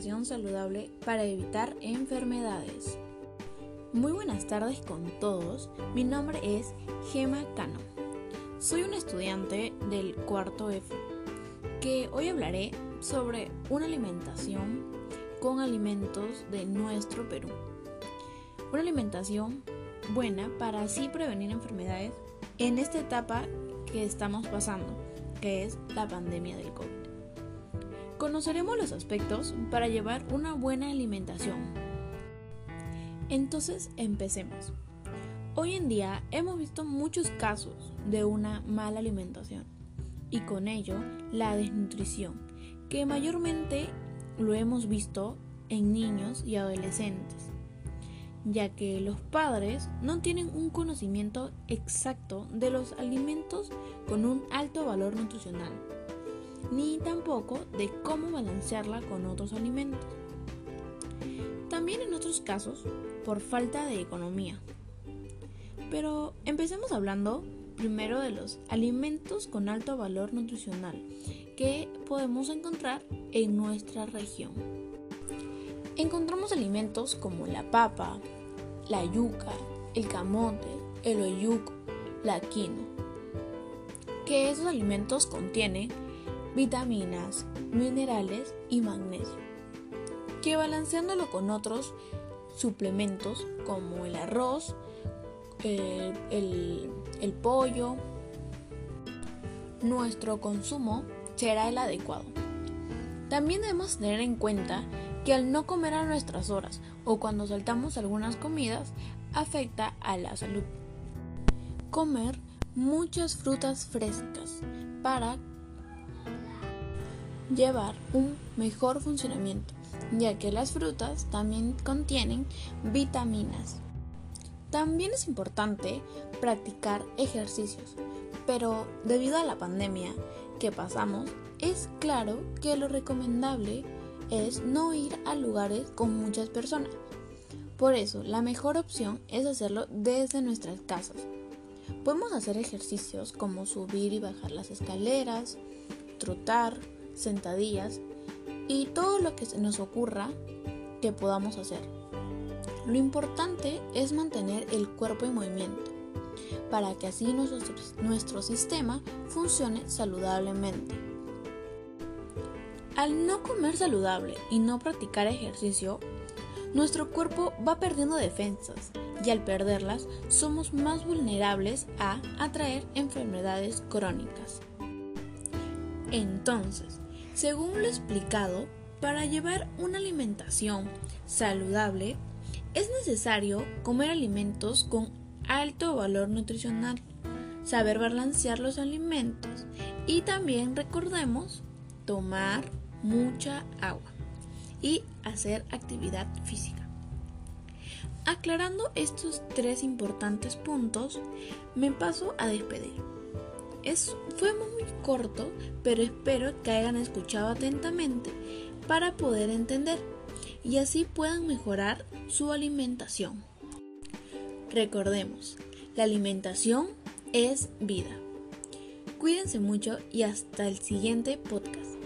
saludable para evitar enfermedades. Muy buenas tardes con todos, mi nombre es Gema Cano. Soy un estudiante del cuarto F, que hoy hablaré sobre una alimentación con alimentos de nuestro Perú. Una alimentación buena para así prevenir enfermedades en esta etapa que estamos pasando, que es la pandemia del COVID. Conoceremos los aspectos para llevar una buena alimentación. Entonces empecemos. Hoy en día hemos visto muchos casos de una mala alimentación y con ello la desnutrición, que mayormente lo hemos visto en niños y adolescentes, ya que los padres no tienen un conocimiento exacto de los alimentos con un alto valor nutricional ni tampoco de cómo balancearla con otros alimentos. También en otros casos, por falta de economía. Pero empecemos hablando primero de los alimentos con alto valor nutricional que podemos encontrar en nuestra región. Encontramos alimentos como la papa, la yuca, el camote, el oyuco, la quinoa, que esos alimentos contienen vitaminas, minerales y magnesio, que balanceándolo con otros suplementos como el arroz, eh, el, el pollo, nuestro consumo será el adecuado. También debemos tener en cuenta que al no comer a nuestras horas o cuando saltamos algunas comidas afecta a la salud. Comer muchas frutas frescas para llevar un mejor funcionamiento, ya que las frutas también contienen vitaminas. También es importante practicar ejercicios, pero debido a la pandemia que pasamos, es claro que lo recomendable es no ir a lugares con muchas personas. Por eso, la mejor opción es hacerlo desde nuestras casas. Podemos hacer ejercicios como subir y bajar las escaleras, trotar, sentadillas y todo lo que nos ocurra que podamos hacer. Lo importante es mantener el cuerpo en movimiento para que así nuestro, nuestro sistema funcione saludablemente. Al no comer saludable y no practicar ejercicio, nuestro cuerpo va perdiendo defensas y al perderlas somos más vulnerables a atraer enfermedades crónicas. Entonces, según lo explicado, para llevar una alimentación saludable es necesario comer alimentos con alto valor nutricional, saber balancear los alimentos y también recordemos tomar mucha agua y hacer actividad física. Aclarando estos tres importantes puntos, me paso a despedir. Fue muy corto, pero espero que hayan escuchado atentamente para poder entender y así puedan mejorar su alimentación. Recordemos, la alimentación es vida. Cuídense mucho y hasta el siguiente podcast.